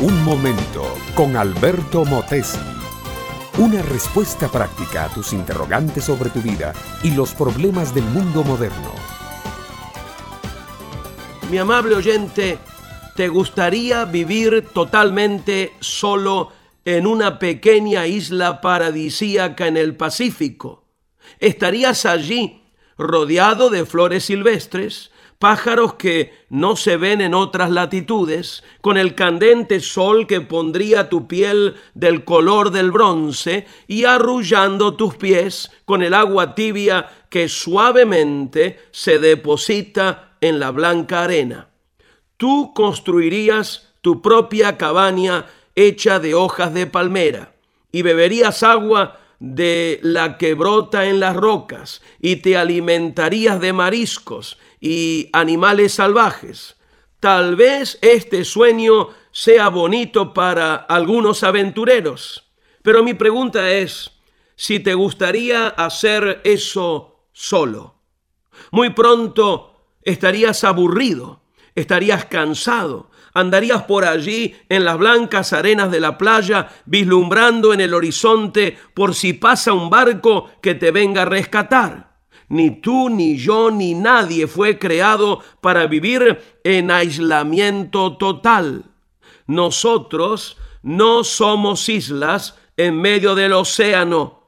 Un momento con Alberto Motesi. Una respuesta práctica a tus interrogantes sobre tu vida y los problemas del mundo moderno. Mi amable oyente, ¿te gustaría vivir totalmente solo en una pequeña isla paradisíaca en el Pacífico? Estarías allí rodeado de flores silvestres, pájaros que no se ven en otras latitudes, con el candente sol que pondría tu piel del color del bronce y arrullando tus pies con el agua tibia que suavemente se deposita en la blanca arena. Tú construirías tu propia cabaña hecha de hojas de palmera y beberías agua de la que brota en las rocas y te alimentarías de mariscos y animales salvajes. Tal vez este sueño sea bonito para algunos aventureros, pero mi pregunta es si te gustaría hacer eso solo. Muy pronto estarías aburrido, estarías cansado, andarías por allí en las blancas arenas de la playa, vislumbrando en el horizonte por si pasa un barco que te venga a rescatar. Ni tú, ni yo, ni nadie fue creado para vivir en aislamiento total. Nosotros no somos islas en medio del océano.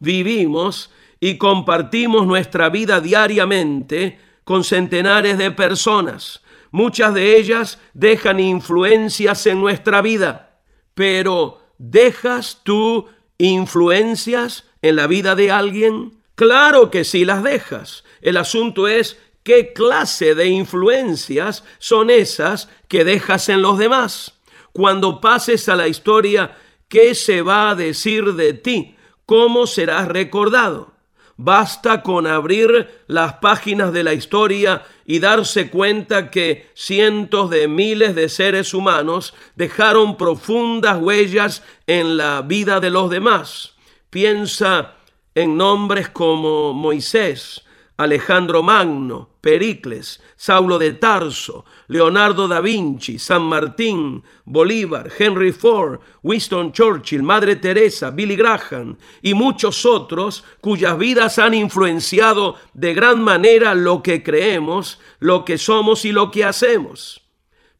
Vivimos y compartimos nuestra vida diariamente con centenares de personas. Muchas de ellas dejan influencias en nuestra vida. Pero, ¿dejas tú influencias en la vida de alguien? Claro que sí las dejas. El asunto es qué clase de influencias son esas que dejas en los demás. Cuando pases a la historia, ¿qué se va a decir de ti? ¿Cómo serás recordado? Basta con abrir las páginas de la historia y darse cuenta que cientos de miles de seres humanos dejaron profundas huellas en la vida de los demás. Piensa en nombres como Moisés, Alejandro Magno, Pericles, Saulo de Tarso, Leonardo da Vinci, San Martín, Bolívar, Henry Ford, Winston Churchill, Madre Teresa, Billy Graham y muchos otros cuyas vidas han influenciado de gran manera lo que creemos, lo que somos y lo que hacemos.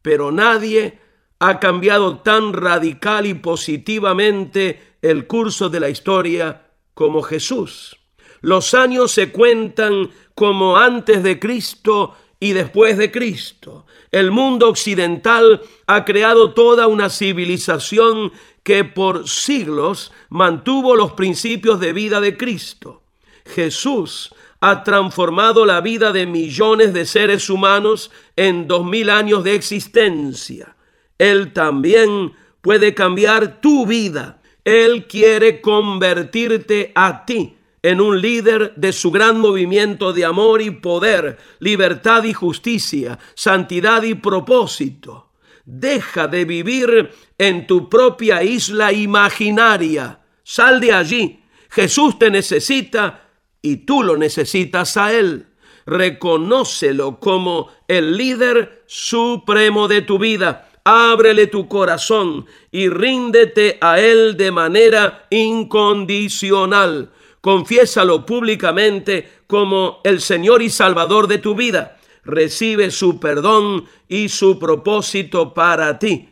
Pero nadie ha cambiado tan radical y positivamente el curso de la historia como Jesús. Los años se cuentan como antes de Cristo y después de Cristo. El mundo occidental ha creado toda una civilización que por siglos mantuvo los principios de vida de Cristo. Jesús ha transformado la vida de millones de seres humanos en dos mil años de existencia. Él también puede cambiar tu vida él quiere convertirte a ti en un líder de su gran movimiento de amor y poder, libertad y justicia, santidad y propósito. Deja de vivir en tu propia isla imaginaria. Sal de allí. Jesús te necesita y tú lo necesitas a Él. Reconócelo como el líder supremo de tu vida ábrele tu corazón y ríndete a Él de manera incondicional. Confiésalo públicamente como el Señor y Salvador de tu vida. Recibe su perdón y su propósito para ti.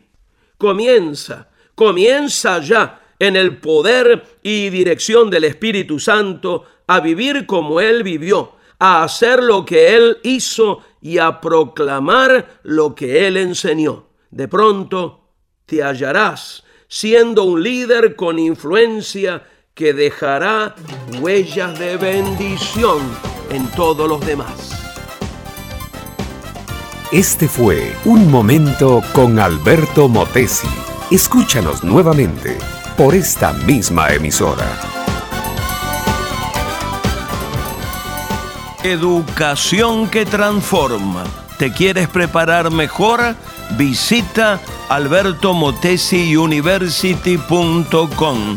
Comienza, comienza ya en el poder y dirección del Espíritu Santo a vivir como Él vivió, a hacer lo que Él hizo y a proclamar lo que Él enseñó de pronto te hallarás siendo un líder con influencia que dejará huellas de bendición en todos los demás. Este fue Un Momento con Alberto Motesi. Escúchanos nuevamente por esta misma emisora. Educación que transforma. ¿Te quieres preparar mejor? Visita albertomotesiuniversity.com